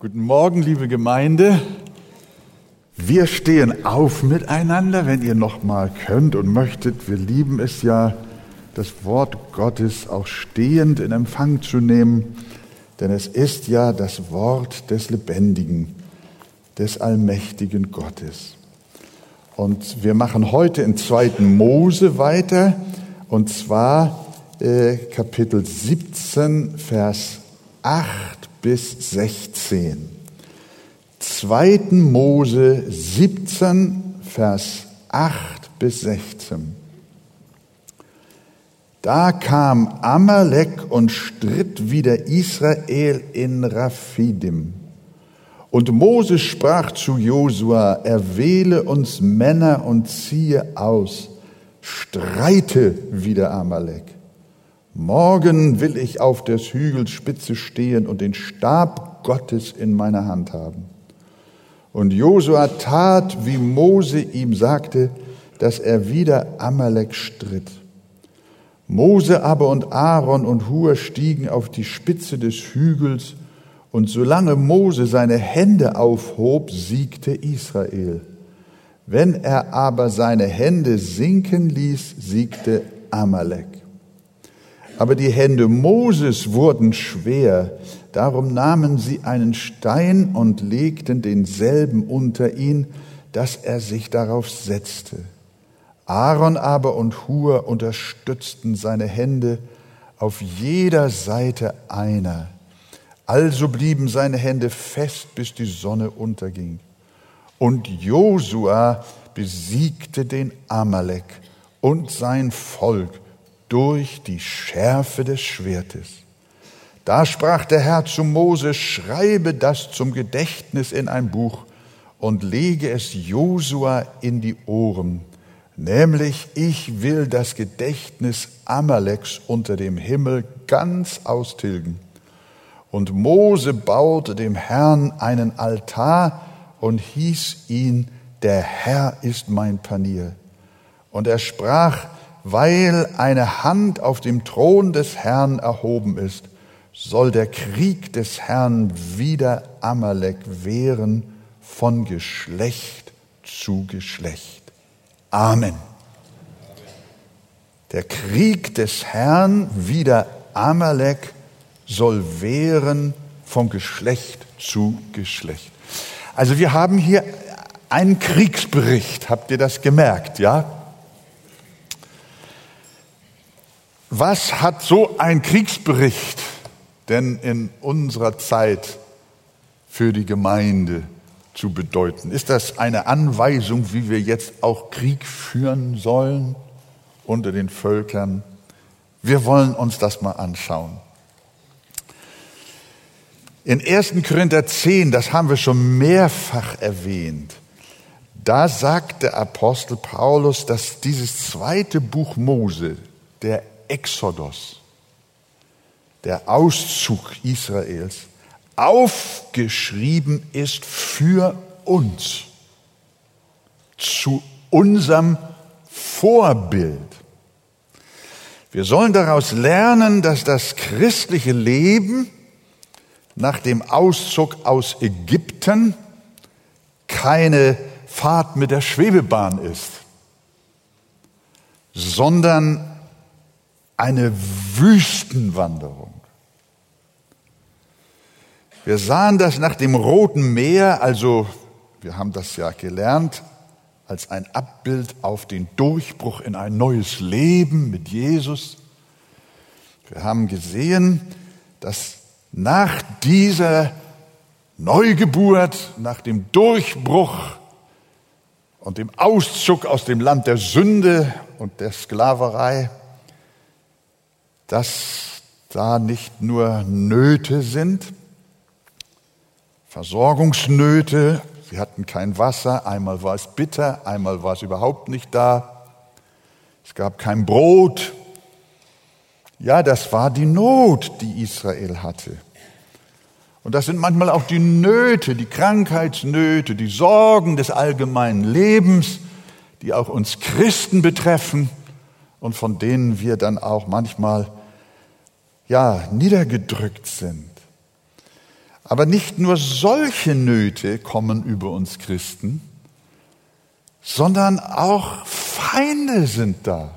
Guten Morgen, liebe Gemeinde. Wir stehen auf miteinander, wenn ihr noch mal könnt und möchtet. Wir lieben es ja, das Wort Gottes auch stehend in Empfang zu nehmen, denn es ist ja das Wort des Lebendigen, des allmächtigen Gottes. Und wir machen heute in 2. Mose weiter, und zwar äh, Kapitel 17, Vers 8 bis 16. 2. Mose 17, Vers 8 bis 16. Da kam Amalek und stritt wider Israel in Raphidim. Und Moses sprach zu Josua, erwähle uns Männer und ziehe aus, streite wider Amalek. Morgen will ich auf des Hügels Spitze stehen und den Stab Gottes in meiner Hand haben. Und Josua tat, wie Mose ihm sagte, dass er wieder Amalek stritt. Mose aber und Aaron und Hur stiegen auf die Spitze des Hügels, und solange Mose seine Hände aufhob, siegte Israel. Wenn er aber seine Hände sinken ließ, siegte Amalek. Aber die Hände Moses wurden schwer, darum nahmen sie einen Stein und legten denselben unter ihn, dass er sich darauf setzte. Aaron aber und Hur unterstützten seine Hände auf jeder Seite einer. Also blieben seine Hände fest, bis die Sonne unterging. Und Josua besiegte den Amalek und sein Volk durch die Schärfe des Schwertes. Da sprach der Herr zu Mose, schreibe das zum Gedächtnis in ein Buch und lege es Josua in die Ohren, nämlich ich will das Gedächtnis Amaleks unter dem Himmel ganz austilgen. Und Mose baute dem Herrn einen Altar und hieß ihn, der Herr ist mein Panier. Und er sprach, weil eine Hand auf dem Thron des Herrn erhoben ist, soll der Krieg des Herrn wieder Amalek wehren von Geschlecht zu Geschlecht. Amen. Der Krieg des Herrn wieder Amalek soll wehren von Geschlecht zu Geschlecht. Also wir haben hier einen Kriegsbericht, habt ihr das gemerkt, ja? Was hat so ein Kriegsbericht denn in unserer Zeit für die Gemeinde zu bedeuten? Ist das eine Anweisung, wie wir jetzt auch Krieg führen sollen unter den Völkern? Wir wollen uns das mal anschauen. In 1. Korinther 10, das haben wir schon mehrfach erwähnt, da sagt der Apostel Paulus, dass dieses zweite Buch Mose, der Exodus, der Auszug Israels, aufgeschrieben ist für uns, zu unserem Vorbild. Wir sollen daraus lernen, dass das christliche Leben nach dem Auszug aus Ägypten keine Fahrt mit der Schwebebahn ist, sondern eine Wüstenwanderung. Wir sahen das nach dem Roten Meer, also wir haben das ja gelernt, als ein Abbild auf den Durchbruch in ein neues Leben mit Jesus. Wir haben gesehen, dass nach dieser Neugeburt, nach dem Durchbruch und dem Auszug aus dem Land der Sünde und der Sklaverei, dass da nicht nur Nöte sind, Versorgungsnöte, sie hatten kein Wasser, einmal war es bitter, einmal war es überhaupt nicht da, es gab kein Brot. Ja, das war die Not, die Israel hatte. Und das sind manchmal auch die Nöte, die Krankheitsnöte, die Sorgen des allgemeinen Lebens, die auch uns Christen betreffen und von denen wir dann auch manchmal ja, niedergedrückt sind. Aber nicht nur solche Nöte kommen über uns Christen, sondern auch Feinde sind da.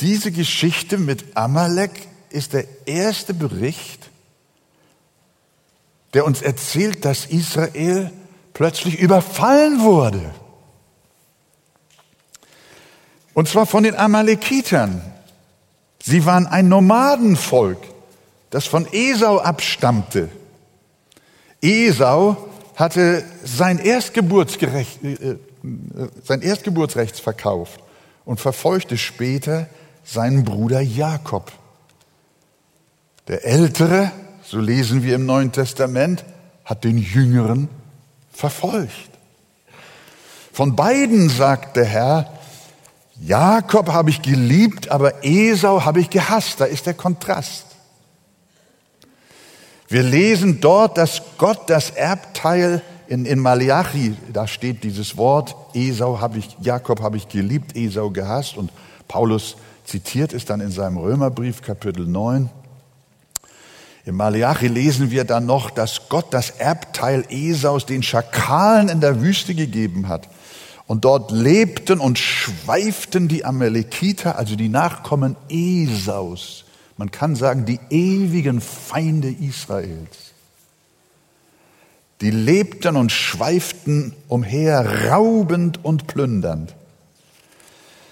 Diese Geschichte mit Amalek ist der erste Bericht, der uns erzählt, dass Israel plötzlich überfallen wurde. Und zwar von den Amalekitern. Sie waren ein Nomadenvolk, das von Esau abstammte. Esau hatte sein, Erstgeburtsrecht, äh, äh, sein Erstgeburtsrecht verkauft und verfolgte später seinen Bruder Jakob. Der Ältere, so lesen wir im Neuen Testament, hat den Jüngeren verfolgt. Von beiden sagt der Herr, Jakob habe ich geliebt, aber Esau habe ich gehasst. Da ist der Kontrast. Wir lesen dort, dass Gott das Erbteil in, in Malachi, da steht dieses Wort, Esau habe ich, Jakob habe ich geliebt, Esau gehasst und Paulus zitiert es dann in seinem Römerbrief Kapitel 9. Im Malachi lesen wir dann noch, dass Gott das Erbteil Esaus den Schakalen in der Wüste gegeben hat. Und dort lebten und schweiften die Amalekiter, also die Nachkommen Esaus. Man kann sagen, die ewigen Feinde Israels. Die lebten und schweiften umher, raubend und plündernd.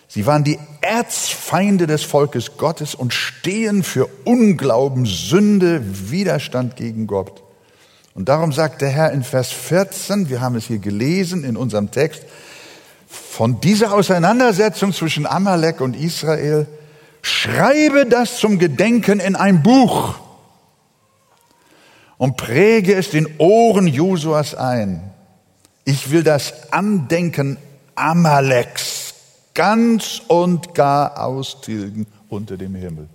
Sie waren die Erzfeinde des Volkes Gottes und stehen für Unglauben, Sünde, Widerstand gegen Gott. Und darum sagt der Herr in Vers 14, wir haben es hier gelesen in unserem Text, von dieser Auseinandersetzung zwischen Amalek und Israel, schreibe das zum Gedenken in ein Buch und präge es den Ohren Josuas ein. Ich will das Andenken Amaleks ganz und gar austilgen unter dem Himmel.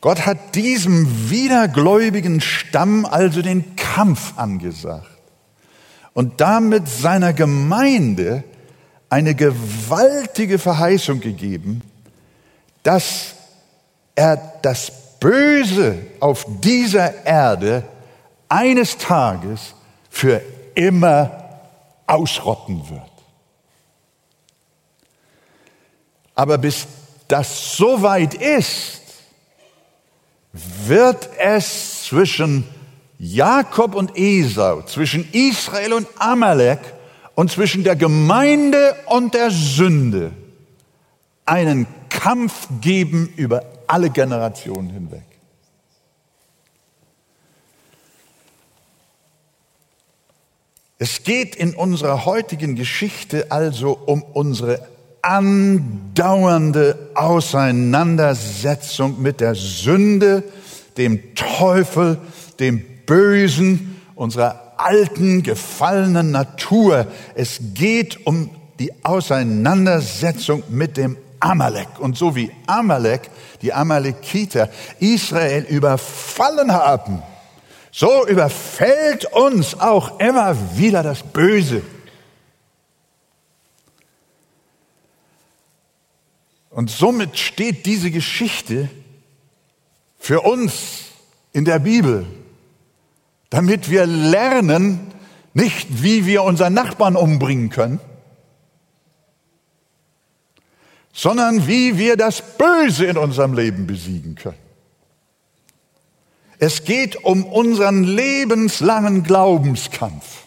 Gott hat diesem wiedergläubigen Stamm also den Kampf angesagt und damit seiner Gemeinde eine gewaltige Verheißung gegeben, dass er das Böse auf dieser Erde eines Tages für immer ausrotten wird. Aber bis das soweit ist, wird es zwischen Jakob und Esau, zwischen Israel und Amalek und zwischen der Gemeinde und der Sünde einen Kampf geben über alle Generationen hinweg. Es geht in unserer heutigen Geschichte also um unsere andauernde Auseinandersetzung mit der Sünde, dem Teufel, dem Bösen, unserer alten, gefallenen Natur. Es geht um die Auseinandersetzung mit dem Amalek. Und so wie Amalek, die Amalekiter, Israel überfallen haben, so überfällt uns auch immer wieder das Böse. Und somit steht diese Geschichte für uns in der Bibel damit wir lernen, nicht wie wir unseren Nachbarn umbringen können, sondern wie wir das Böse in unserem Leben besiegen können. Es geht um unseren lebenslangen Glaubenskampf,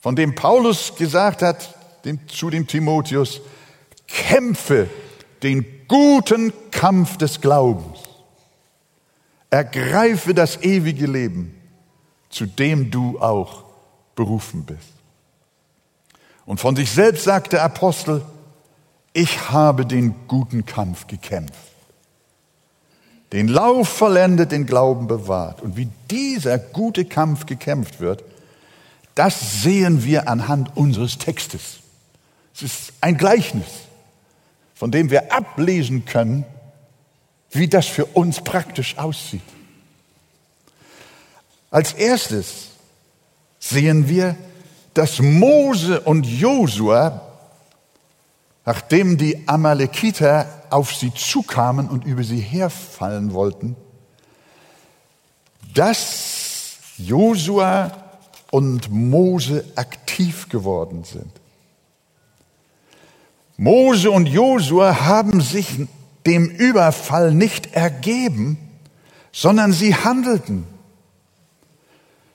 von dem Paulus gesagt hat dem, zu dem Timotheus, kämpfe den guten Kampf des Glaubens. Ergreife das ewige Leben, zu dem du auch berufen bist. Und von sich selbst sagt der Apostel, ich habe den guten Kampf gekämpft, den Lauf vollendet, den Glauben bewahrt. Und wie dieser gute Kampf gekämpft wird, das sehen wir anhand unseres Textes. Es ist ein Gleichnis, von dem wir ablesen können, wie das für uns praktisch aussieht. Als erstes sehen wir, dass Mose und Josua nachdem die Amalekiter auf sie zukamen und über sie herfallen wollten, dass Josua und Mose aktiv geworden sind. Mose und Josua haben sich dem Überfall nicht ergeben, sondern sie handelten.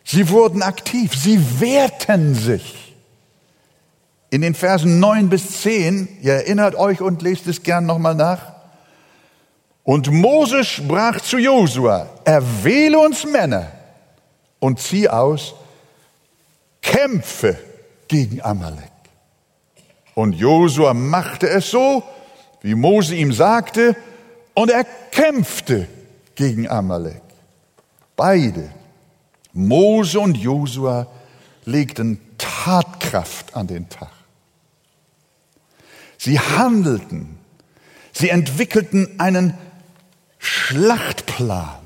Sie wurden aktiv, sie wehrten sich. In den Versen 9 bis 10, ihr erinnert euch und lest es gern nochmal nach. Und Mose sprach zu Josua, erwähle uns Männer und zieh aus, kämpfe gegen Amalek. Und Josua machte es so, wie Mose ihm sagte, und er kämpfte gegen Amalek. Beide, Mose und Josua, legten Tatkraft an den Tag. Sie handelten, sie entwickelten einen Schlachtplan.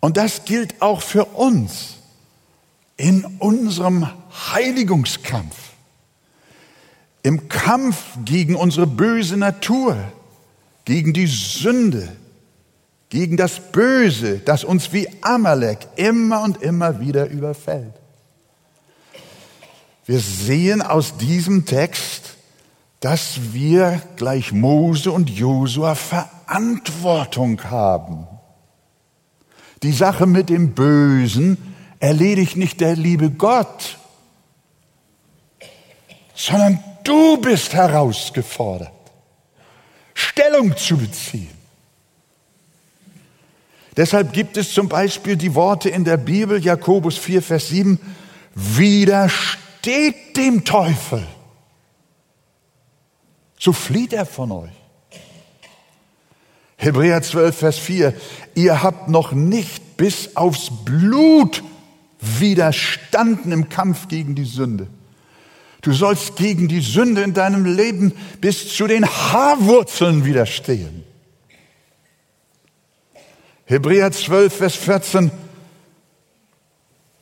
Und das gilt auch für uns in unserem Heiligungskampf im Kampf gegen unsere böse Natur, gegen die Sünde, gegen das Böse, das uns wie Amalek immer und immer wieder überfällt. Wir sehen aus diesem Text, dass wir gleich Mose und Josua Verantwortung haben. Die Sache mit dem Bösen erledigt nicht der liebe Gott, sondern Du bist herausgefordert, Stellung zu beziehen. Deshalb gibt es zum Beispiel die Worte in der Bibel, Jakobus 4, Vers 7, widersteht dem Teufel, so flieht er von euch. Hebräer 12, Vers 4, ihr habt noch nicht bis aufs Blut widerstanden im Kampf gegen die Sünde. Du sollst gegen die Sünde in deinem Leben bis zu den Haarwurzeln widerstehen. Hebräer 12, Vers 14.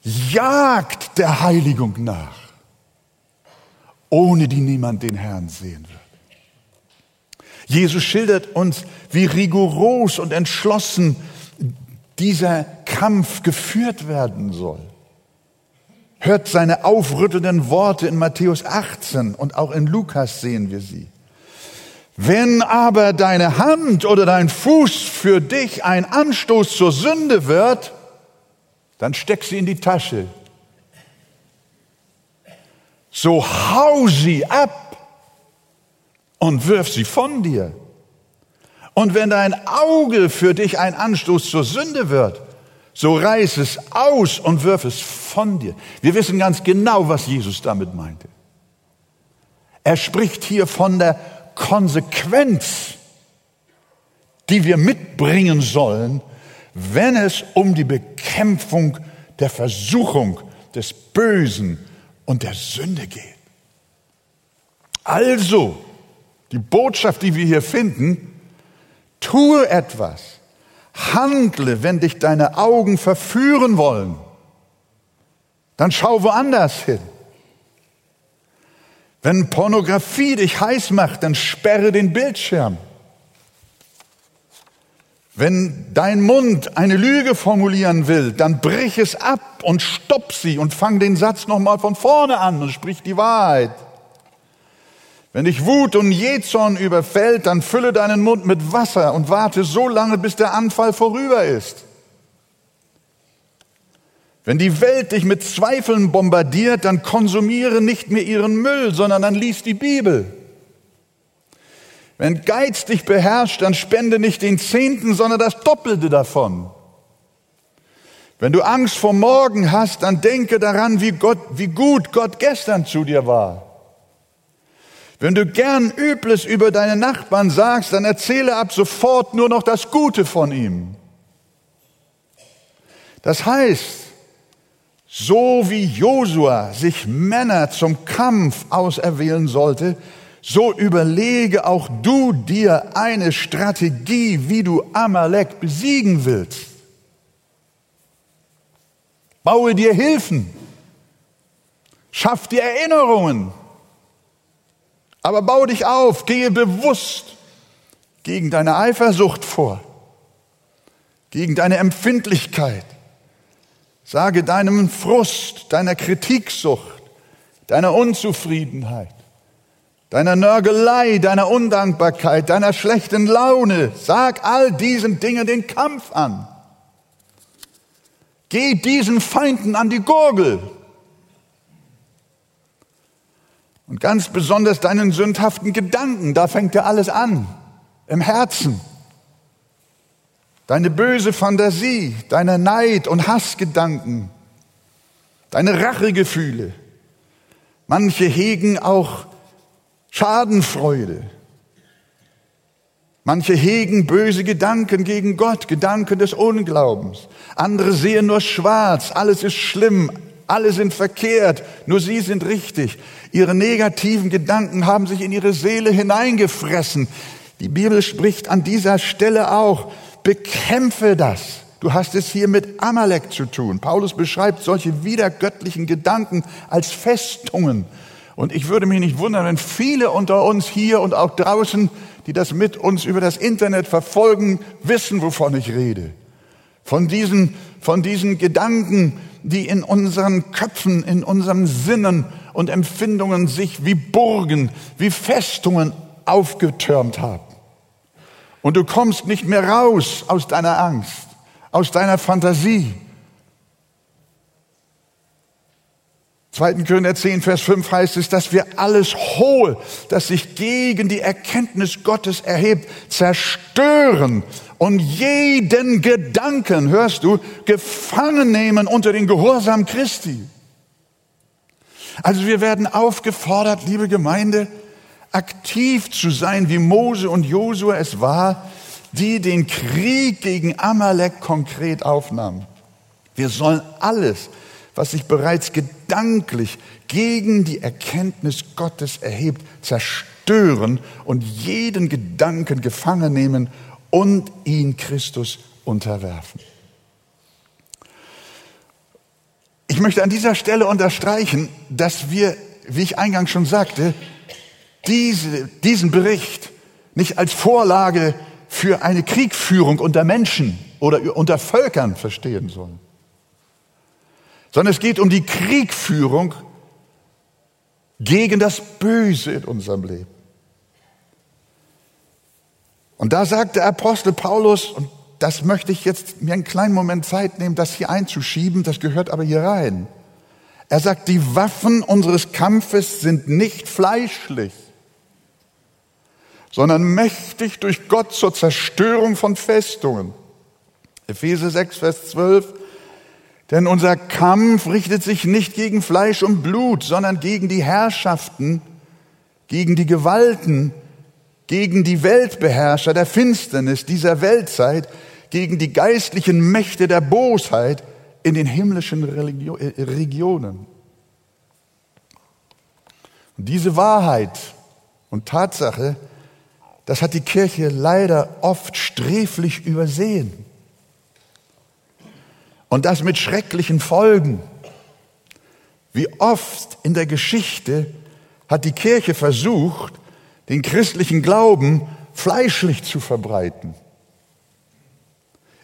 Jagt der Heiligung nach, ohne die niemand den Herrn sehen wird. Jesus schildert uns, wie rigoros und entschlossen dieser Kampf geführt werden soll. Hört seine aufrüttelnden Worte in Matthäus 18 und auch in Lukas sehen wir sie. Wenn aber deine Hand oder dein Fuß für dich ein Anstoß zur Sünde wird, dann steck sie in die Tasche. So hau sie ab und wirf sie von dir. Und wenn dein Auge für dich ein Anstoß zur Sünde wird, so reiß es aus und wirf es von dir. Wir wissen ganz genau, was Jesus damit meinte. Er spricht hier von der Konsequenz, die wir mitbringen sollen, wenn es um die Bekämpfung der Versuchung des Bösen und der Sünde geht. Also, die Botschaft, die wir hier finden, tue etwas, Handle, wenn dich deine Augen verführen wollen. Dann schau woanders hin. Wenn Pornografie dich heiß macht, dann sperre den Bildschirm. Wenn dein Mund eine Lüge formulieren will, dann brich es ab und stopp sie und fang den Satz nochmal von vorne an und sprich die Wahrheit. Wenn dich Wut und Jezorn überfällt, dann fülle deinen Mund mit Wasser und warte so lange, bis der Anfall vorüber ist. Wenn die Welt dich mit Zweifeln bombardiert, dann konsumiere nicht mehr ihren Müll, sondern dann lies die Bibel. Wenn Geiz dich beherrscht, dann spende nicht den Zehnten, sondern das Doppelte davon. Wenn du Angst vor morgen hast, dann denke daran, wie, Gott, wie gut Gott gestern zu dir war. Wenn du gern Übles über deine Nachbarn sagst, dann erzähle ab sofort nur noch das Gute von ihm. Das heißt, so wie Josua sich Männer zum Kampf auserwählen sollte, so überlege auch du dir eine Strategie, wie du Amalek besiegen willst. Baue dir Hilfen. Schaff dir Erinnerungen Aber bau dich auf, gehe bewusst gegen deine Eifersucht vor, gegen deine Empfindlichkeit. Sage deinem Frust, deiner Kritiksucht, deiner Unzufriedenheit, deiner Nörgelei, deiner Undankbarkeit, deiner schlechten Laune, sag all diesen Dingen den Kampf an. Geh diesen Feinden an die Gurgel. Und ganz besonders deinen sündhaften Gedanken, da fängt ja alles an, im Herzen. Deine böse Fantasie, deine Neid- und Hassgedanken, deine Rachegefühle. Manche hegen auch Schadenfreude. Manche hegen böse Gedanken gegen Gott, Gedanken des Unglaubens. Andere sehen nur schwarz, alles ist schlimm, alle sind verkehrt, nur sie sind richtig. Ihre negativen Gedanken haben sich in ihre Seele hineingefressen. Die Bibel spricht an dieser Stelle auch, bekämpfe das. Du hast es hier mit Amalek zu tun. Paulus beschreibt solche wiedergöttlichen Gedanken als Festungen. Und ich würde mich nicht wundern, wenn viele unter uns hier und auch draußen, die das mit uns über das Internet verfolgen, wissen, wovon ich rede. Von diesen, von diesen Gedanken, die in unseren Köpfen, in unseren Sinnen und Empfindungen sich wie Burgen, wie Festungen aufgetürmt haben. Und du kommst nicht mehr raus aus deiner Angst, aus deiner Fantasie, 2. Korinther 10, Vers 5 heißt es, dass wir alles Hohe, das sich gegen die Erkenntnis Gottes erhebt, zerstören und jeden Gedanken, hörst du, gefangen nehmen unter den Gehorsam Christi. Also wir werden aufgefordert, liebe Gemeinde, aktiv zu sein, wie Mose und Josua es war, die den Krieg gegen Amalek konkret aufnahmen. Wir sollen alles was sich bereits gedanklich gegen die Erkenntnis Gottes erhebt, zerstören und jeden Gedanken gefangen nehmen und ihn Christus unterwerfen. Ich möchte an dieser Stelle unterstreichen, dass wir, wie ich eingangs schon sagte, diese, diesen Bericht nicht als Vorlage für eine Kriegführung unter Menschen oder unter Völkern verstehen sollen sondern es geht um die Kriegführung gegen das Böse in unserem Leben. Und da sagt der Apostel Paulus, und das möchte ich jetzt mir einen kleinen Moment Zeit nehmen, das hier einzuschieben, das gehört aber hier rein. Er sagt, die Waffen unseres Kampfes sind nicht fleischlich, sondern mächtig durch Gott zur Zerstörung von Festungen. Epheser 6, Vers 12. Denn unser Kampf richtet sich nicht gegen Fleisch und Blut, sondern gegen die Herrschaften, gegen die Gewalten, gegen die Weltbeherrscher der Finsternis dieser Weltzeit, gegen die geistlichen Mächte der Bosheit in den himmlischen Religio äh, Regionen. Und diese Wahrheit und Tatsache, das hat die Kirche leider oft sträflich übersehen. Und das mit schrecklichen Folgen. Wie oft in der Geschichte hat die Kirche versucht, den christlichen Glauben fleischlich zu verbreiten,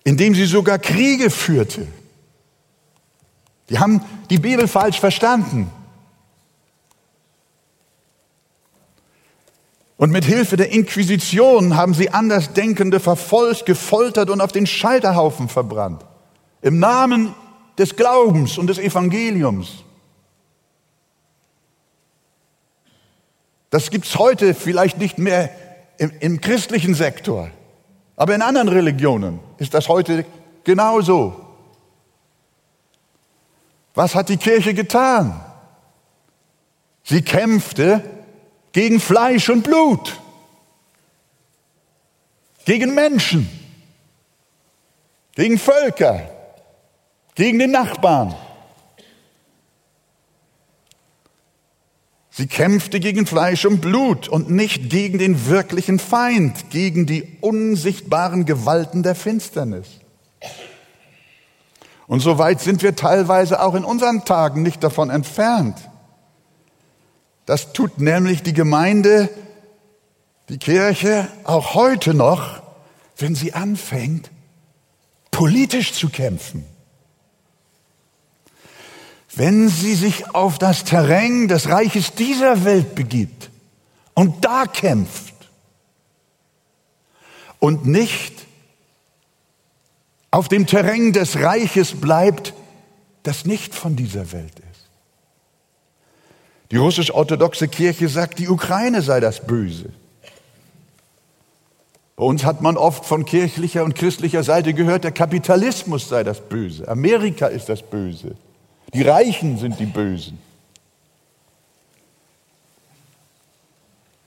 indem sie sogar Kriege führte. Die haben die Bibel falsch verstanden. Und mit Hilfe der Inquisition haben sie Andersdenkende verfolgt, gefoltert und auf den Scheiterhaufen verbrannt. Im Namen des Glaubens und des Evangeliums. Das gibt es heute vielleicht nicht mehr im, im christlichen Sektor, aber in anderen Religionen ist das heute genauso. Was hat die Kirche getan? Sie kämpfte gegen Fleisch und Blut, gegen Menschen, gegen Völker, gegen den Nachbarn. Sie kämpfte gegen Fleisch und Blut und nicht gegen den wirklichen Feind, gegen die unsichtbaren Gewalten der Finsternis. Und so weit sind wir teilweise auch in unseren Tagen nicht davon entfernt. Das tut nämlich die Gemeinde, die Kirche auch heute noch, wenn sie anfängt, politisch zu kämpfen. Wenn sie sich auf das Terrain des Reiches dieser Welt begibt und da kämpft und nicht auf dem Terrain des Reiches bleibt, das nicht von dieser Welt ist. Die russisch-orthodoxe Kirche sagt, die Ukraine sei das Böse. Bei uns hat man oft von kirchlicher und christlicher Seite gehört, der Kapitalismus sei das Böse, Amerika ist das Böse, die Reichen sind die Bösen.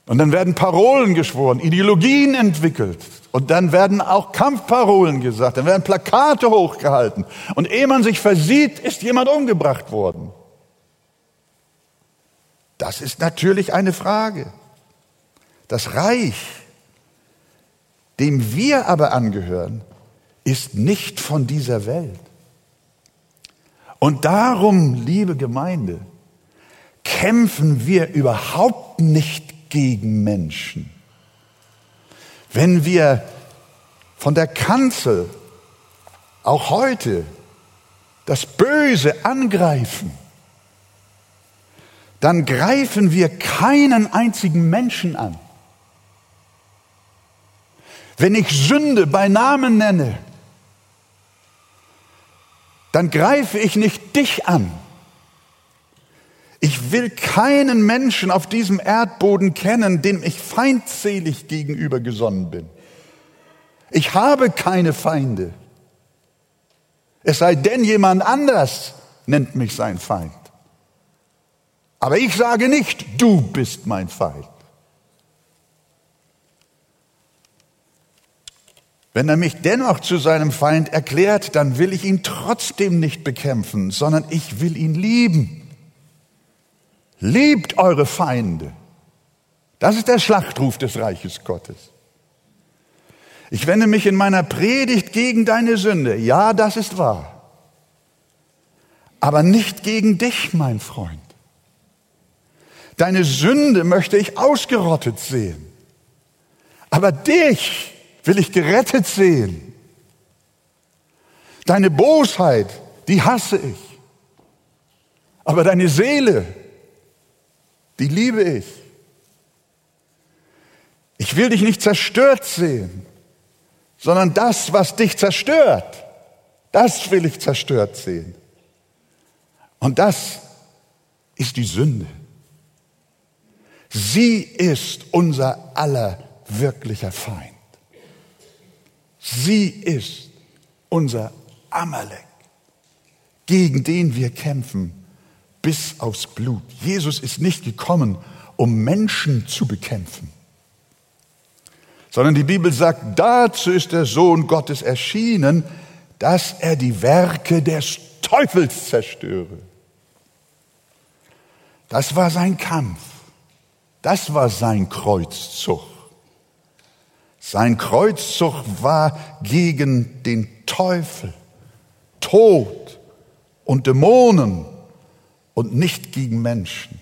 Und dann werden Parolen geschworen, Ideologien entwickelt. Und dann werden auch Kampfparolen gesagt, dann werden Plakate hochgehalten. Und ehe man sich versieht, ist jemand umgebracht worden. Das ist natürlich eine Frage. Das Reich, dem wir aber angehören, ist nicht von dieser Welt. Und darum, liebe Gemeinde, kämpfen wir überhaupt nicht gegen Menschen. Wenn wir von der Kanzel auch heute das Böse angreifen, dann greifen wir keinen einzigen Menschen an. Wenn ich Sünde bei Namen nenne, dann greife ich nicht dich an. Ich will keinen Menschen auf diesem Erdboden kennen, dem ich feindselig gegenüber gesonnen bin. Ich habe keine Feinde. Es sei denn, jemand anders nennt mich sein Feind. Aber ich sage nicht, du bist mein Feind. Wenn er mich dennoch zu seinem Feind erklärt, dann will ich ihn trotzdem nicht bekämpfen, sondern ich will ihn lieben. Liebt eure Feinde. Das ist der Schlachtruf des Reiches Gottes. Ich wende mich in meiner Predigt gegen deine Sünde. Ja, das ist wahr. Aber nicht gegen dich, mein Freund. Deine Sünde möchte ich ausgerottet sehen. Aber dich will ich gerettet sehen. Deine Bosheit, die hasse ich. Aber deine Seele, die liebe ich. Ich will dich nicht zerstört sehen, sondern das, was dich zerstört, das will ich zerstört sehen. Und das ist die Sünde. Sie ist unser aller wirklicher Feind. Sie ist unser Amalek, gegen den wir kämpfen bis aufs Blut. Jesus ist nicht gekommen, um Menschen zu bekämpfen, sondern die Bibel sagt, dazu ist der Sohn Gottes erschienen, dass er die Werke des Teufels zerstöre. Das war sein Kampf. Das war sein Kreuzzug. Sein Kreuzzug war gegen den Teufel, Tod und Dämonen und nicht gegen Menschen.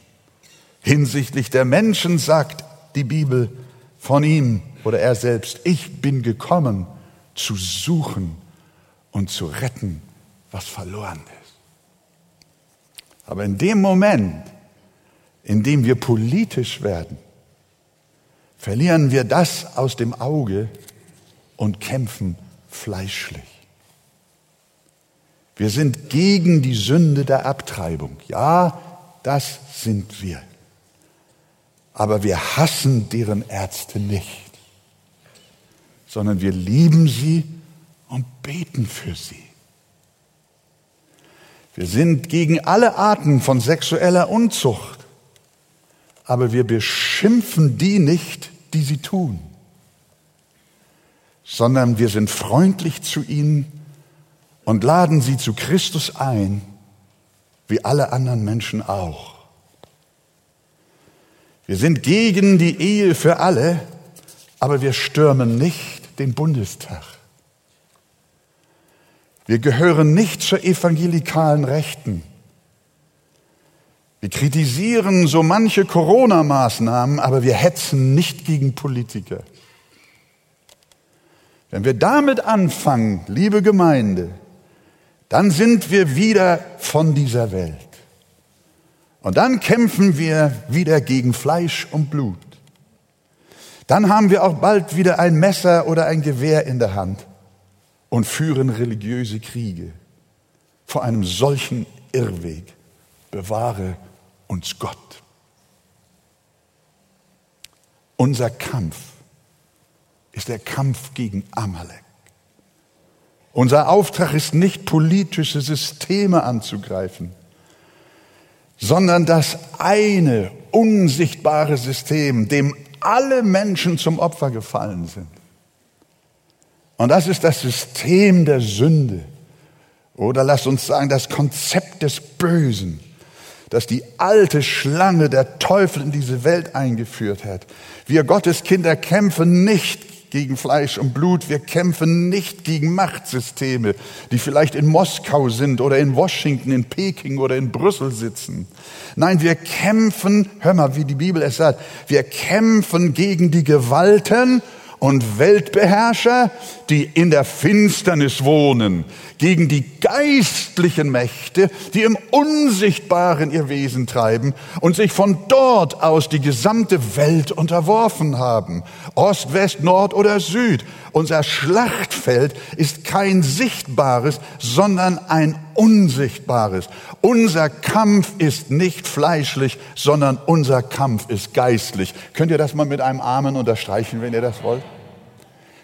Hinsichtlich der Menschen sagt die Bibel von ihm oder er selbst, ich bin gekommen zu suchen und zu retten, was verloren ist. Aber in dem Moment, indem wir politisch werden, verlieren wir das aus dem Auge und kämpfen fleischlich. Wir sind gegen die Sünde der Abtreibung. Ja, das sind wir. Aber wir hassen deren Ärzte nicht, sondern wir lieben sie und beten für sie. Wir sind gegen alle Arten von sexueller Unzucht aber wir beschimpfen die nicht, die sie tun, sondern wir sind freundlich zu ihnen und laden sie zu Christus ein, wie alle anderen Menschen auch. Wir sind gegen die Ehe für alle, aber wir stürmen nicht den Bundestag. Wir gehören nicht zur evangelikalen Rechten, Wir kritisieren so manche Corona-Maßnahmen, aber wir hetzen nicht gegen Politiker. Wenn wir damit anfangen, liebe Gemeinde, dann sind wir wieder von dieser Welt. Und dann kämpfen wir wieder gegen Fleisch und Blut. Dann haben wir auch bald wieder ein Messer oder ein Gewehr in der Hand und führen religiöse Kriege. Vor einem solchen Irrweg bewahre uns Gott. Unser Kampf ist der Kampf gegen Amalek. Unser Auftrag ist nicht politische Systeme anzugreifen, sondern das eine unsichtbare System, dem alle Menschen zum Opfer gefallen sind. Und das ist das System der Sünde. Oder lasst uns sagen, das Konzept des Bösen, das die alte Schlange der Teufel in diese Welt eingeführt hat. Wir Gotteskinder kämpfen nicht gegen Fleisch und Blut. Wir kämpfen nicht gegen Machtsysteme, die vielleicht in Moskau sind oder in Washington, in Peking oder in Brüssel sitzen. Nein, wir kämpfen, hör mal, wie die Bibel es sagt, wir kämpfen gegen die Gewalten und Weltbeherrscher, die in der Finsternis wohnen, gegen die geistlichen Mächte, die im Unsichtbaren ihr Wesen treiben und sich von dort aus die gesamte Welt unterworfen haben. Ost, West, Nord oder Süd. Unser Schlachtfeld ist kein sichtbares, sondern ein unsichtbares. Unser Kampf ist nicht fleischlich, sondern unser Kampf ist geistlich. Könnt ihr das mal mit einem Amen unterstreichen, wenn ihr das wollt?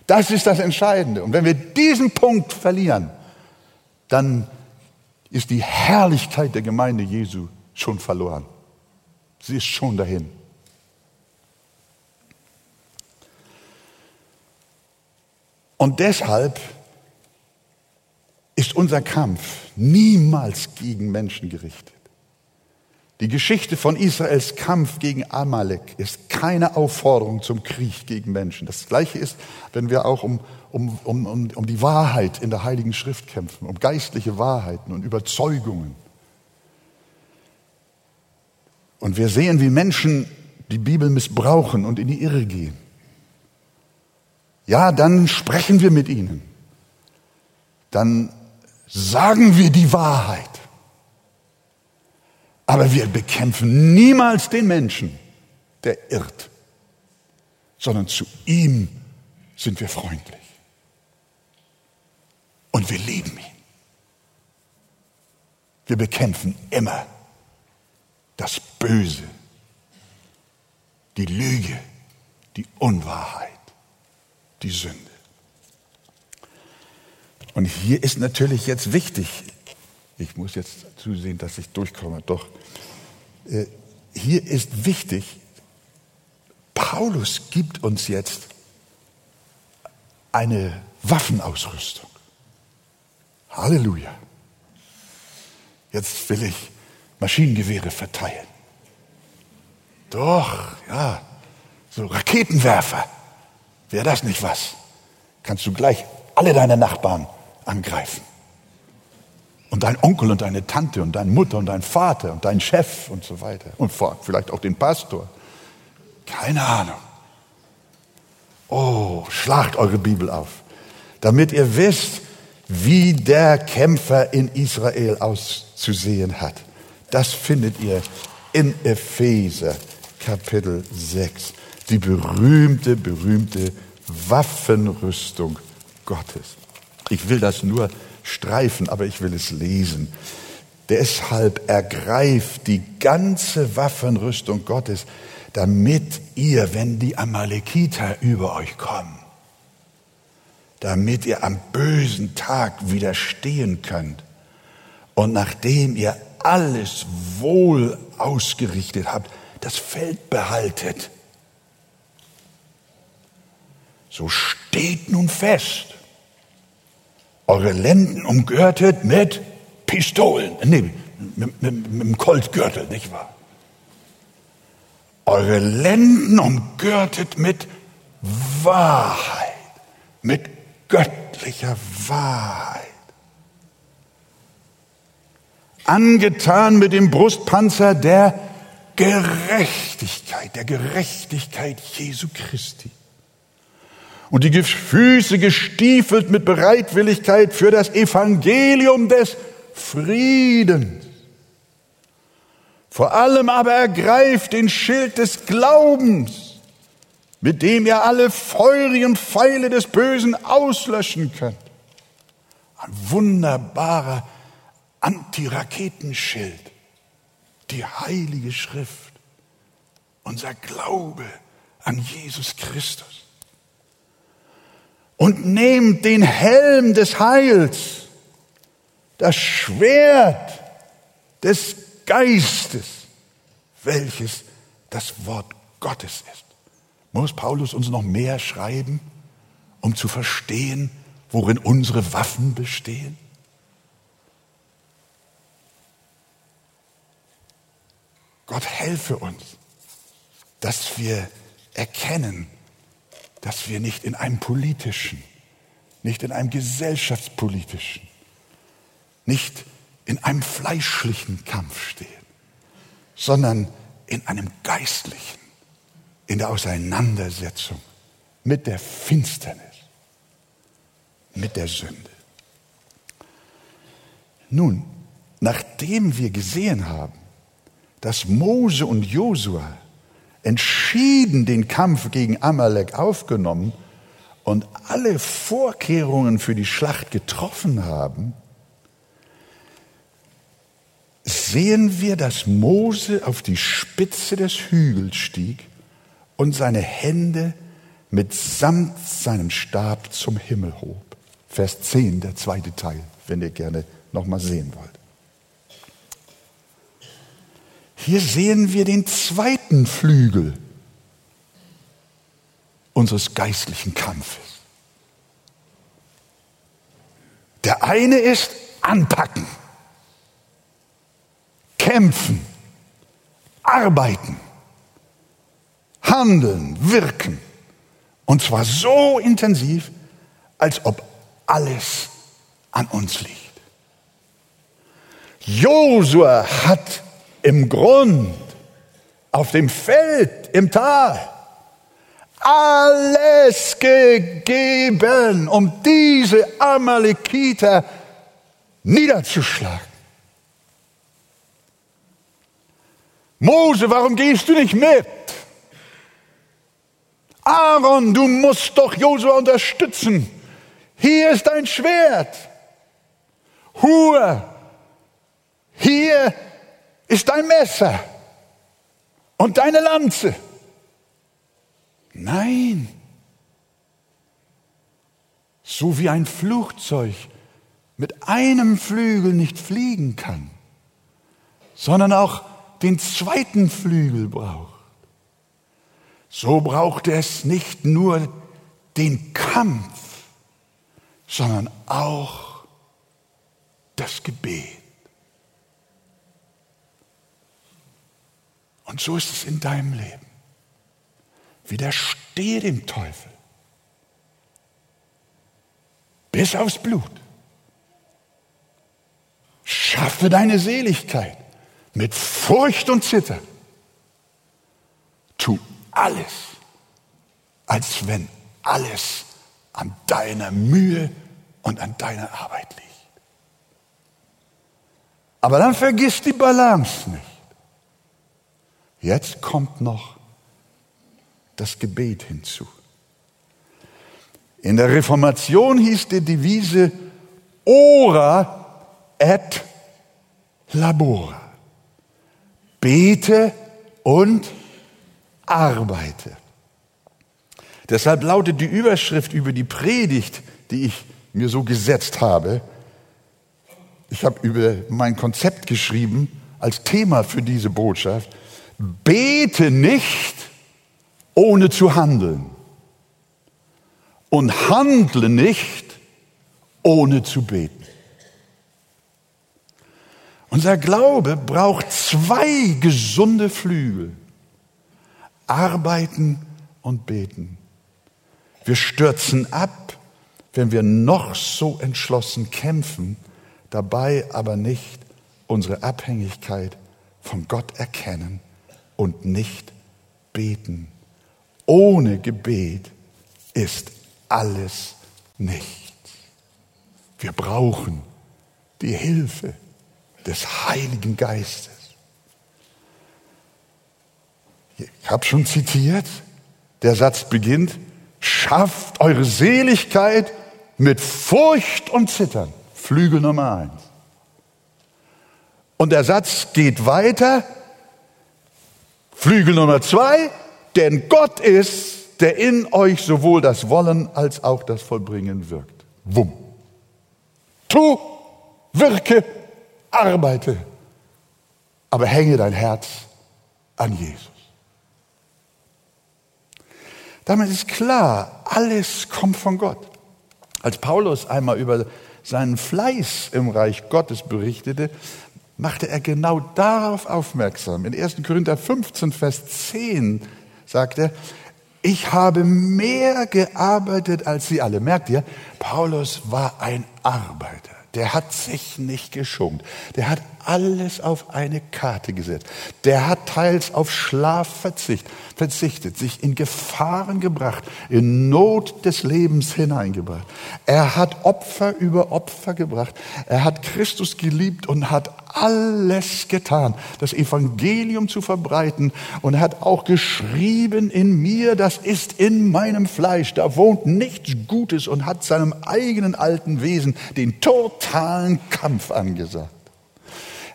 Das ist das Entscheidende. Und wenn wir diesen Punkt verlieren, dann ist die Herrlichkeit der Gemeinde Jesu schon verloren. Sie ist schon dahin. Und deshalb ist unser Kampf niemals gegen Menschen gerichtet. Die Geschichte von Israels Kampf gegen Amalek ist keine Aufforderung zum Krieg gegen Menschen. Das Gleiche ist, wenn wir auch um, um, um, um die Wahrheit in der Heiligen Schrift kämpfen, um geistliche Wahrheiten und Überzeugungen. Und wir sehen, wie Menschen die Bibel missbrauchen und in die Irre gehen. Ja, dann sprechen wir mit ihnen. Dann sagen wir die Wahrheit. Aber wir bekämpfen niemals den Menschen, der irrt, sondern zu ihm sind wir freundlich. Und wir lieben ihn. Wir bekämpfen immer das Böse, die Lüge, die Unwahrheit, die Sünde. Und hier ist natürlich jetzt wichtig, ich muss jetzt zusehen, dass ich durchkomme, doch, äh, hier ist wichtig, Paulus gibt uns jetzt eine Waffenausrüstung. Halleluja. Jetzt will ich Maschinengewehre verteilen. Doch, ja, so Raketenwerfer. Wäre das nicht was? Kannst du gleich alle deine Nachbarn angreifen. Und dein Onkel und deine Tante und deine Mutter und dein Vater und dein Chef und so weiter. Und vielleicht auch den Pastor. Keine Ahnung. Oh, schlagt eure Bibel auf, damit ihr wisst, wie der Kämpfer in Israel auszusehen hat. Das findet ihr in Epheser Kapitel 6. Die berühmte, berühmte Waffenrüstung Gottes. Ich will das nur streifen, aber ich will es lesen. Deshalb ergreift die ganze Waffenrüstung Gottes, damit ihr, wenn die Amalekiter über euch kommen, damit ihr am bösen Tag widerstehen könnt. Und nachdem ihr alles wohl ausgerichtet habt, das Feld behaltet. So steht nun fest, eure Lenden umgürtet mit Pistolen, nee, mit, dem Koltgürtel, nicht wahr? Eure Lenden umgürtet mit Wahrheit, mit göttlicher Wahrheit. angetan mit dem Brustpanzer der Gerechtigkeit, der Gerechtigkeit Jesu Christi. Und die Füße gestiefelt mit Bereitwilligkeit für das Evangelium des Friedens. Vor allem aber ergreift den Schild des Glaubens, mit dem ihr alle feurigen Pfeile des Bösen auslöschen könnt. Ein wunderbarer Antiraketenschild, die heilige Schrift, unser Glaube an Jesus Christus. Und nehmt den Helm des Heils, das Schwert des Geistes, welches das Wort Gottes ist. Muss Paulus uns noch mehr schreiben, um zu verstehen, worin unsere Waffen bestehen? Gott helfe uns, dass wir erkennen, dass wir nicht in einem politischen, nicht in einem gesellschaftspolitischen, nicht in einem fleischlichen Kampf stehen, sondern in einem geistlichen, in der Auseinandersetzung mit der Finsternis mit der Sünde. Nun, nachdem wir gesehen haben, dass Mose und Josua entschieden den Kampf gegen Amalek aufgenommen und alle Vorkehrungen für die Schlacht getroffen haben, sehen wir, dass Mose auf die Spitze des Hügels stieg und seine Hände mitsamt seinem Stab zum Himmel hob. Vers 10, der zweite Teil, wenn ihr gerne nochmal sehen wollt. Hier sehen wir den zweiten Flügel unseres geistlichen Kampfes. Der eine ist anpacken, kämpfen, arbeiten, handeln, wirken. Und zwar so intensiv, als ob alles an uns liegt. Josua hat im Grund, auf dem Feld, im Tal, alles gegeben, um diese Amalekiter niederzuschlagen. Mose, warum gehst du nicht mit? Aaron, du musst doch Josua unterstützen. Hier ist ein Schwert. Hur, hier ist dein Messer und deine Lanze. Nein. So wie ein Flugzeug mit einem Flügel nicht fliegen kann, sondern auch den zweiten Flügel braucht. So braucht es nicht nur den Kampf, sondern auch das Gebet. Und so ist es in deinem Leben. Widerstehe dem Teufel. Bis aufs Blut. Schaffe deine Seligkeit mit Furcht und Zittern. Tu alles, als wenn alles an deiner Mühe und an deiner Arbeit liegt. Aber dann vergiss die Balance nicht. Jetzt kommt noch das Gebet hinzu. In der Reformation hieß die Devise Ora et labora. Bete und arbeite. Deshalb lautet die Überschrift über die Predigt, die ich mir so gesetzt habe. Ich habe über mein Konzept geschrieben als Thema für diese Botschaft. Bete nicht, ohne zu handeln. Und handle nicht, ohne zu beten. Unser Glaube braucht zwei gesunde Flügel. Arbeiten und beten. Wir stürzen ab, wenn wir noch so entschlossen kämpfen, dabei aber nicht unsere Abhängigkeit von Gott erkennen und nicht beten. Ohne Gebet ist alles nichts. Wir brauchen die Hilfe des Heiligen Geistes. Ich habe schon zitiert, der Satz beginnt, schafft eure Seligkeit mit Furcht und Zittern. Flügel Nummer eins. Und der Satz geht weiter, Flügel Nummer zwei, denn Gott ist, der in euch sowohl das Wollen als auch das Vollbringen wirkt. Wumm. Tu, wirke, arbeite, aber hänge dein Herz an Jesus. Damit ist klar, alles kommt von Gott. Als Paulus einmal über seinen Fleiß im Reich Gottes berichtete, machte er genau darauf aufmerksam. In 1. Korinther 15, Vers 10 sagt er, ich habe mehr gearbeitet als sie alle. Merkt ihr, Paulus war ein Arbeiter. Der hat sich nicht geschont. Der hat alles auf eine Karte gesetzt. Der hat teils auf Schlaf verzichtet, verzichtet, sich in Gefahren gebracht, in Not des Lebens hineingebracht. Er hat Opfer über Opfer gebracht. Er hat Christus geliebt und hat alles getan, das Evangelium zu verbreiten. Und er hat auch geschrieben in mir, das ist in meinem Fleisch, da wohnt nichts Gutes und hat seinem eigenen alten Wesen den totalen Kampf angesagt.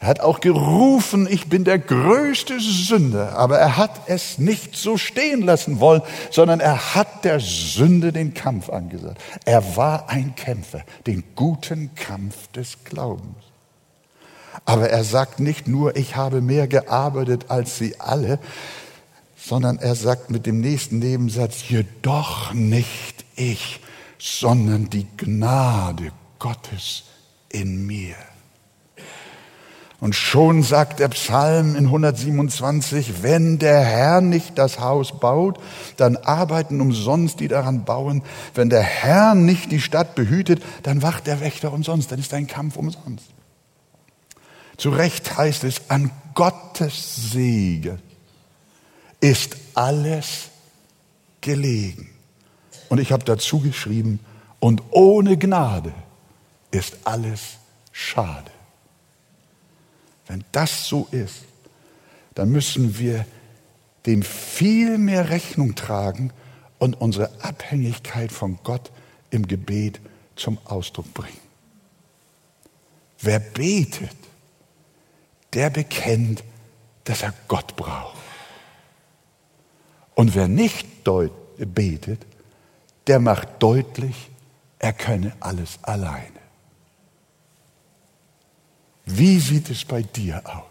Er hat auch gerufen, ich bin der größte Sünder, aber er hat es nicht so stehen lassen wollen, sondern er hat der Sünde den Kampf angesagt. Er war ein Kämpfer, den guten Kampf des Glaubens. Aber er sagt nicht nur, ich habe mehr gearbeitet als sie alle, sondern er sagt mit dem nächsten Nebensatz, jedoch nicht ich, sondern die Gnade Gottes in mir. Und schon sagt der Psalm in 127, wenn der Herr nicht das Haus baut, dann arbeiten umsonst die daran bauen. Wenn der Herr nicht die Stadt behütet, dann wacht der Wächter umsonst, dann ist ein Kampf umsonst. Zu Recht heißt es, an Gottes Segen ist alles gelegen. Und ich habe dazu geschrieben, und ohne Gnade ist alles schade. Wenn das so ist, dann müssen wir dem viel mehr Rechnung tragen und unsere Abhängigkeit von Gott im Gebet zum Ausdruck bringen. Wer betet, der bekennt, dass er Gott braucht. Und wer nicht betet, der macht deutlich, er könne alles alleine. Wie sieht es bei dir aus?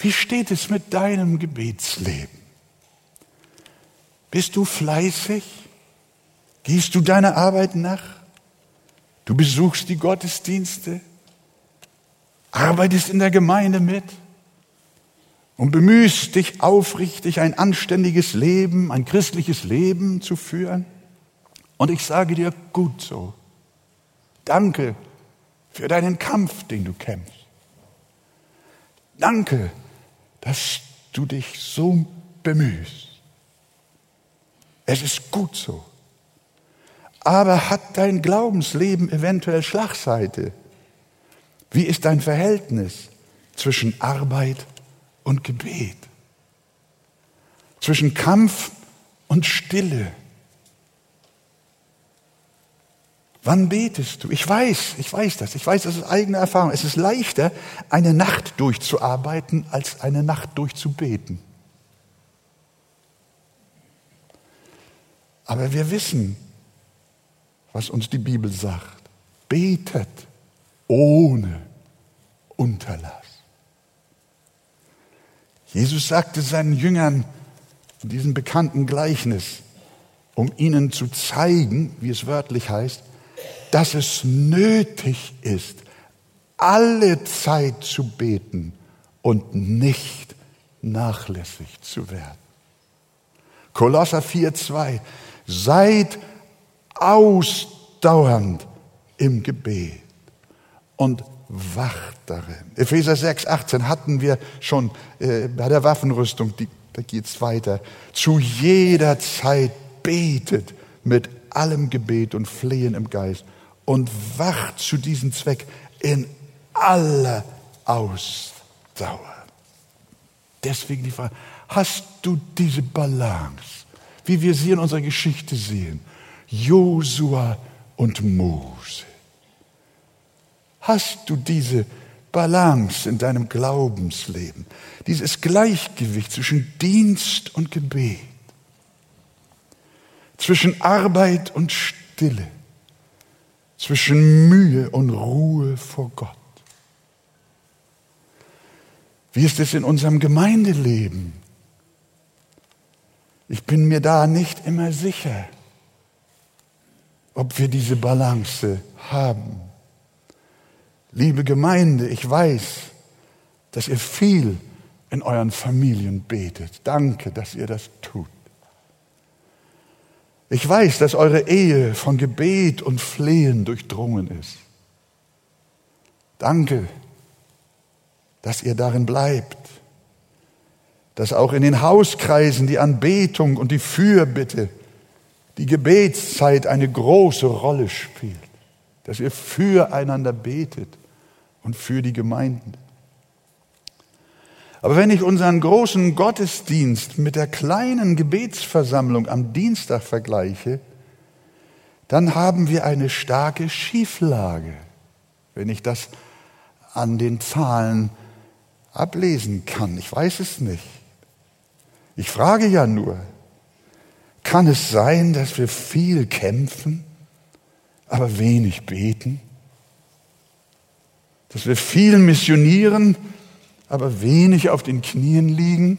Wie steht es mit deinem Gebetsleben? Bist du fleißig? Gehst du deiner Arbeit nach? Du besuchst die Gottesdienste? Arbeitest in der Gemeinde mit? Und bemühst dich aufrichtig, ein anständiges Leben, ein christliches Leben zu führen? Und ich sage dir, gut so. Danke für deinen Kampf, den du kämpfst. Danke, dass du dich so bemühst. Es ist gut so. Aber hat dein Glaubensleben eventuell Schlagseite? Wie ist dein Verhältnis zwischen Arbeit und Gebet? Zwischen Kampf und Stille? Wann betest du? Ich weiß, ich weiß das. Ich weiß, das ist eigene Erfahrung. Es ist leichter, eine Nacht durchzuarbeiten, als eine Nacht durchzubeten. Aber wir wissen, was uns die Bibel sagt. Betet ohne Unterlass. Jesus sagte seinen Jüngern in diesem bekannten Gleichnis, um ihnen zu zeigen, wie es wörtlich heißt, dass es nötig ist, alle Zeit zu beten und nicht nachlässig zu werden. Kolosser 4,2 Seid ausdauernd im Gebet und wacht darin. Epheser 6, 18 hatten wir schon äh, bei der Waffenrüstung, die, da geht's weiter. Zu jeder Zeit betet mit allem Gebet und Flehen im Geist und wacht zu diesem Zweck in aller Ausdauer. Deswegen die Frage, hast du diese Balance, wie wir sie in unserer Geschichte sehen? Josua und Mose. Hast du diese Balance in deinem Glaubensleben, dieses Gleichgewicht zwischen Dienst und Gebet, zwischen Arbeit und Stille, zwischen Mühe und Ruhe vor Gott? Wie ist es in unserem Gemeindeleben? Ich bin mir da nicht immer sicher, ob wir diese Balance haben. Liebe Gemeinde, ich weiß, dass ihr viel in euren Familien betet. Danke, dass ihr das tut. Ich weiß, dass eure Ehe von Gebet und Flehen durchdrungen ist. Danke, dass ihr darin bleibt. Dass auch in den Hauskreisen die Anbetung und die Fürbitte, die Gebetszeit eine große Rolle spielt. Dass ihr füreinander betet und für die Gemeinden. Aber wenn ich unseren großen Gottesdienst mit der kleinen Gebetsversammlung am Dienstag vergleiche, dann haben wir eine starke Schieflage, wenn ich das an den Zahlen ablesen kann. Ich weiß es nicht. Ich frage ja nur, kann es sein, dass wir viel kämpfen, aber wenig beten? dass wir viel missionieren, aber wenig auf den Knien liegen,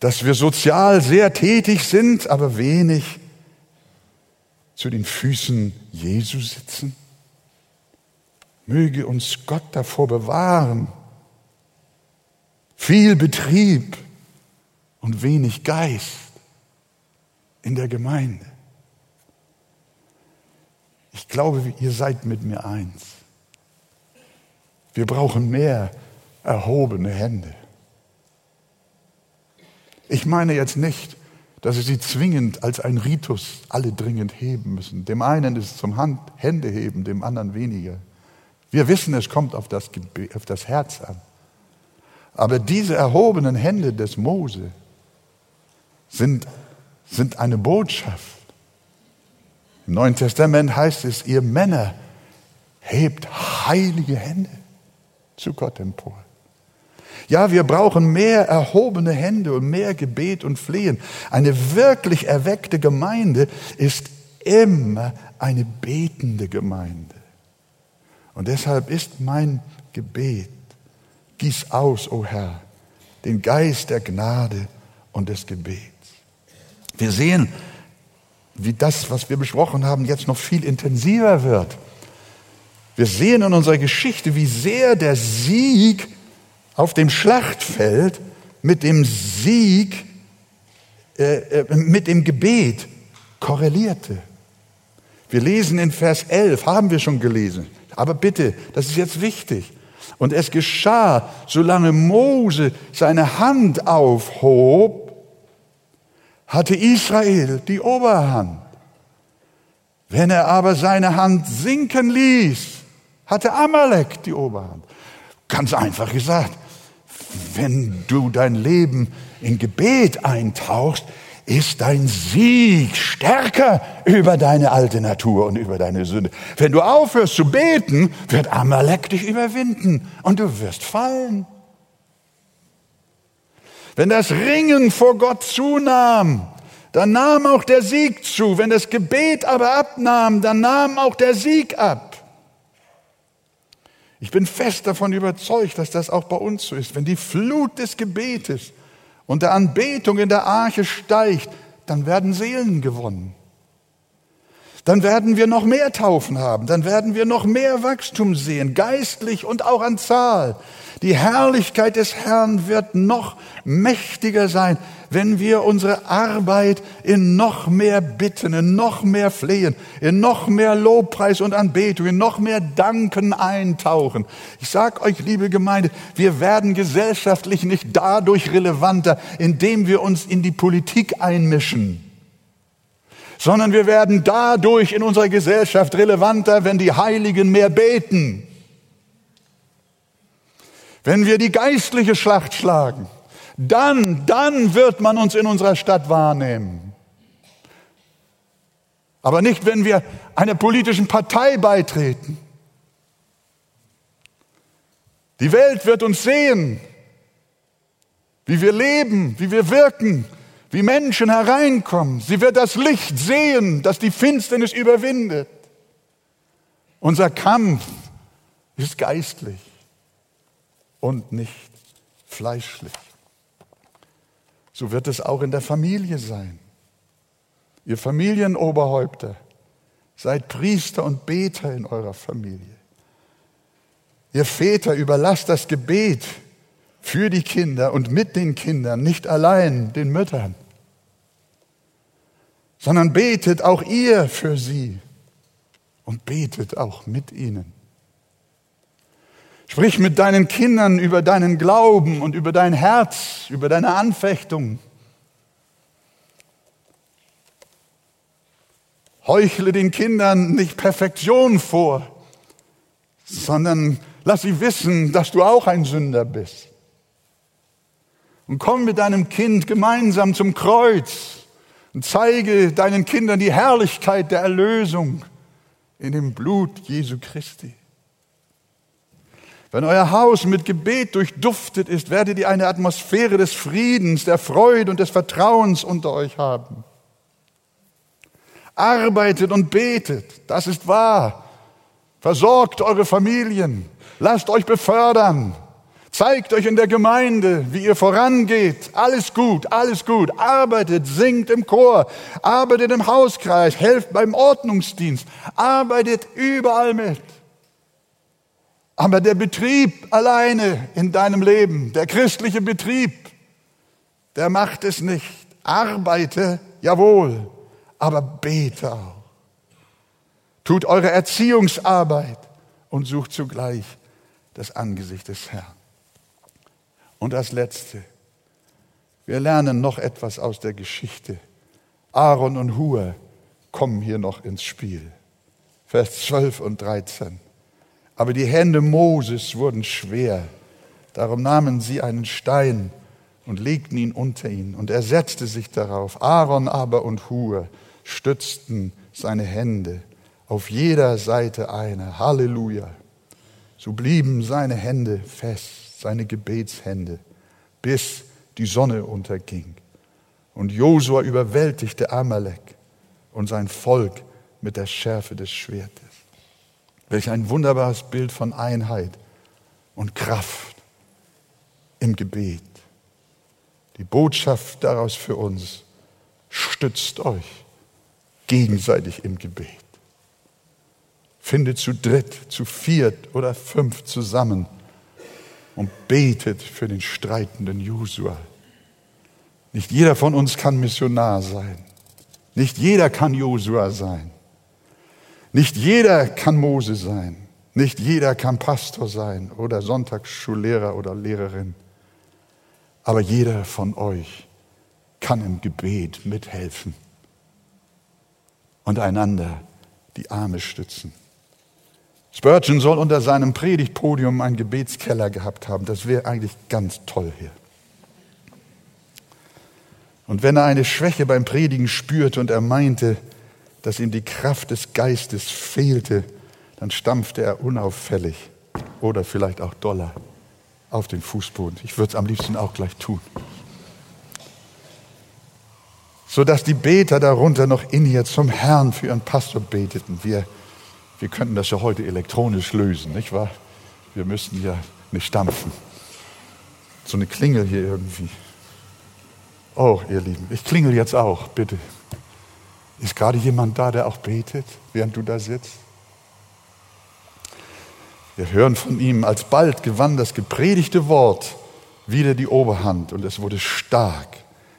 dass wir sozial sehr tätig sind, aber wenig zu den Füßen Jesu sitzen. Möge uns Gott davor bewahren. Viel Betrieb und wenig Geist in der Gemeinde. Ich glaube, ihr seid mit mir eins. Wir brauchen mehr erhobene Hände. Ich meine jetzt nicht, dass sie zwingend als ein Ritus alle dringend heben müssen. Dem einen ist es zum Hand, Hände heben, dem anderen weniger. Wir wissen, es kommt auf das, auf das Herz an. Aber diese erhobenen Hände des Mose sind, sind eine Botschaft im Neuen Testament heißt es, ihr Männer, hebt heilige Hände zu Gott empor. Ja, wir brauchen mehr erhobene Hände und mehr Gebet und Flehen. Eine wirklich erweckte Gemeinde ist immer eine betende Gemeinde. Und deshalb ist mein Gebet, gieß aus, o oh Herr, den Geist der Gnade und des Gebets. Wir sehen, wie das, was wir besprochen haben, jetzt noch viel intensiver wird. Wir sehen in unserer Geschichte, wie sehr der Sieg auf dem Schlachtfeld mit dem Sieg, äh, äh, mit dem Gebet korrelierte. Wir lesen in Vers 11, haben wir schon gelesen, aber bitte, das ist jetzt wichtig. Und es geschah, solange Mose seine Hand aufhob, hatte Israel die Oberhand. Wenn er aber seine Hand sinken ließ, hatte Amalek die Oberhand. Ganz einfach gesagt, wenn du dein Leben in Gebet eintauchst, ist dein Sieg stärker über deine alte Natur und über deine Sünde. Wenn du aufhörst zu beten, wird Amalek dich überwinden und du wirst fallen. Wenn das Ringen vor Gott zunahm, dann nahm auch der Sieg zu. Wenn das Gebet aber abnahm, dann nahm auch der Sieg ab. Ich bin fest davon überzeugt, dass das auch bei uns so ist. Wenn die Flut des Gebetes und der Anbetung in der Arche steigt, dann werden Seelen gewonnen. Dann werden wir noch mehr Taufen haben, dann werden wir noch mehr Wachstum sehen, geistlich und auch an Zahl. Die Herrlichkeit des Herrn wird noch mächtiger sein, wenn wir unsere Arbeit in noch mehr Bitten, in noch mehr Flehen, in noch mehr Lobpreis und Anbetung, in noch mehr Danken eintauchen. Ich sag euch, liebe Gemeinde, wir werden gesellschaftlich nicht dadurch relevanter, indem wir uns in die Politik einmischen sondern wir werden dadurch in unserer Gesellschaft relevanter, wenn die Heiligen mehr beten, wenn wir die geistliche Schlacht schlagen, dann, dann wird man uns in unserer Stadt wahrnehmen. Aber nicht, wenn wir einer politischen Partei beitreten. Die Welt wird uns sehen, wie wir leben, wie wir wirken, wie Menschen hereinkommen. Sie wird das Licht sehen, das die Finsternis überwindet. Unser Kampf ist geistlich und nicht fleischlich. So wird es auch in der Familie sein. Ihr Familienoberhäupter, seid Priester und Beter in eurer Familie. Ihr Väter, überlasst das Gebet für die Kinder und mit den Kindern, nicht allein den Müttern sondern betet auch ihr für sie und betet auch mit ihnen. Sprich mit deinen Kindern über deinen Glauben und über dein Herz, über deine Anfechtung. Heuchle den Kindern nicht Perfektion vor, sondern lass sie wissen, dass du auch ein Sünder bist. Und komm mit deinem Kind gemeinsam zum Kreuz und zeige deinen Kindern die Herrlichkeit der Erlösung in dem Blut Jesu Christi. Wenn euer Haus mit Gebet durchduftet ist, werdet ihr eine Atmosphäre des Friedens, der Freude und des Vertrauens unter euch haben. Arbeitet und betet, das ist wahr. Versorgt eure Familien, lasst euch befördern, Zeigt euch in der Gemeinde, wie ihr vorangeht. Alles gut, alles gut. Arbeitet, singt im Chor, arbeitet im Hauskreis, helft beim Ordnungsdienst, arbeitet überall mit. Aber der Betrieb alleine in deinem Leben, der christliche Betrieb, der macht es nicht. Arbeite, jawohl, aber bete auch. Tut eure Erziehungsarbeit und sucht zugleich das Angesicht des Herrn. Und das Letzte. Wir lernen noch etwas aus der Geschichte. Aaron und Hur kommen hier noch ins Spiel. Vers 12 und 13. Aber die Hände Moses wurden schwer. Darum nahmen sie einen Stein und legten ihn unter ihn. Und er setzte sich darauf. Aaron aber und Hur stützten seine Hände auf jeder Seite eine. Halleluja. So blieben seine Hände fest seine Gebetshände, bis die Sonne unterging. Und Josua überwältigte Amalek und sein Volk mit der Schärfe des Schwertes. Welch ein wunderbares Bild von Einheit und Kraft im Gebet. Die Botschaft daraus für uns, stützt euch gegenseitig im Gebet. Findet zu dritt, zu viert oder fünf zusammen und betet für den streitenden Josua. Nicht jeder von uns kann Missionar sein. Nicht jeder kann Josua sein. Nicht jeder kann Mose sein. Nicht jeder kann Pastor sein oder Sonntagsschullehrer oder Lehrerin. Aber jeder von euch kann im Gebet mithelfen und einander die Arme stützen. Spurgeon soll unter seinem Predigtpodium einen Gebetskeller gehabt haben. Das wäre eigentlich ganz toll hier. Und wenn er eine Schwäche beim Predigen spürte und er meinte, dass ihm die Kraft des Geistes fehlte, dann stampfte er unauffällig oder vielleicht auch doller auf den Fußboden. Ich würde es am liebsten auch gleich tun. Sodass die Beter darunter noch in ihr zum Herrn für ihren Pastor beteten. Wir wir könnten das ja heute elektronisch lösen, nicht wahr? Wir müssten ja nicht stampfen. So eine Klingel hier irgendwie. Oh, ihr Lieben, ich klingel jetzt auch, bitte. Ist gerade jemand da, der auch betet, während du da sitzt? Wir hören von ihm, alsbald gewann das gepredigte Wort wieder die Oberhand und es wurde stark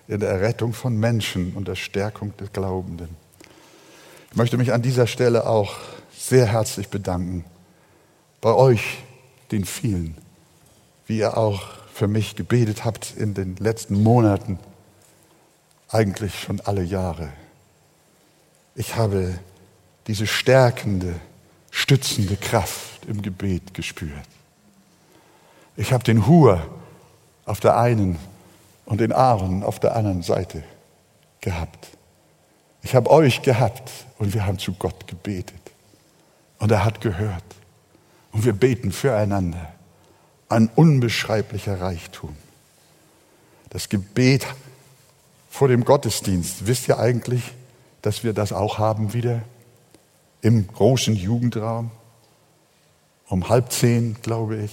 in der Errettung von Menschen und der Stärkung des Glaubenden. Ich möchte mich an dieser Stelle auch sehr herzlich bedanken bei euch, den vielen, wie ihr auch für mich gebetet habt in den letzten Monaten, eigentlich schon alle Jahre. Ich habe diese stärkende, stützende Kraft im Gebet gespürt. Ich habe den Hur auf der einen und den Aaron auf der anderen Seite gehabt. Ich habe euch gehabt und wir haben zu Gott gebetet. Und er hat gehört. Und wir beten füreinander. Ein unbeschreiblicher Reichtum. Das Gebet vor dem Gottesdienst. Wisst ihr eigentlich, dass wir das auch haben wieder im großen Jugendraum? Um halb zehn, glaube ich.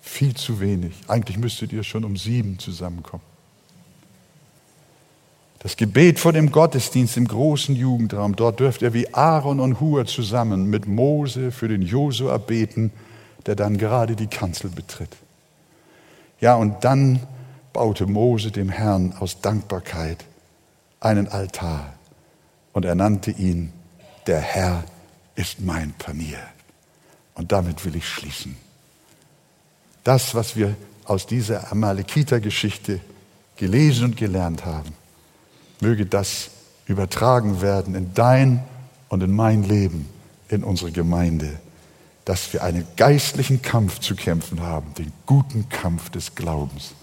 Viel zu wenig. Eigentlich müsstet ihr schon um sieben zusammenkommen. Das Gebet vor dem Gottesdienst im großen Jugendraum, dort dürft ihr wie Aaron und Hur zusammen mit Mose für den Josua beten, der dann gerade die Kanzel betritt. Ja, und dann baute Mose dem Herrn aus Dankbarkeit einen Altar und er nannte ihn, der Herr ist mein Panier. Und damit will ich schließen. Das, was wir aus dieser Amalekiter-Geschichte gelesen und gelernt haben, möge das übertragen werden in dein und in mein Leben, in unsere Gemeinde, dass wir einen geistlichen Kampf zu kämpfen haben, den guten Kampf des Glaubens,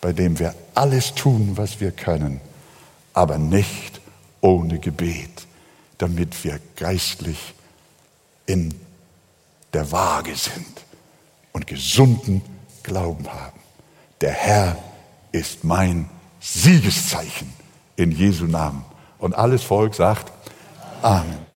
bei dem wir alles tun, was wir können, aber nicht ohne Gebet, damit wir geistlich in der Waage sind und gesunden Glauben haben. Der Herr ist mein Siegeszeichen in Jesu Namen. Und alles Volk sagt Amen.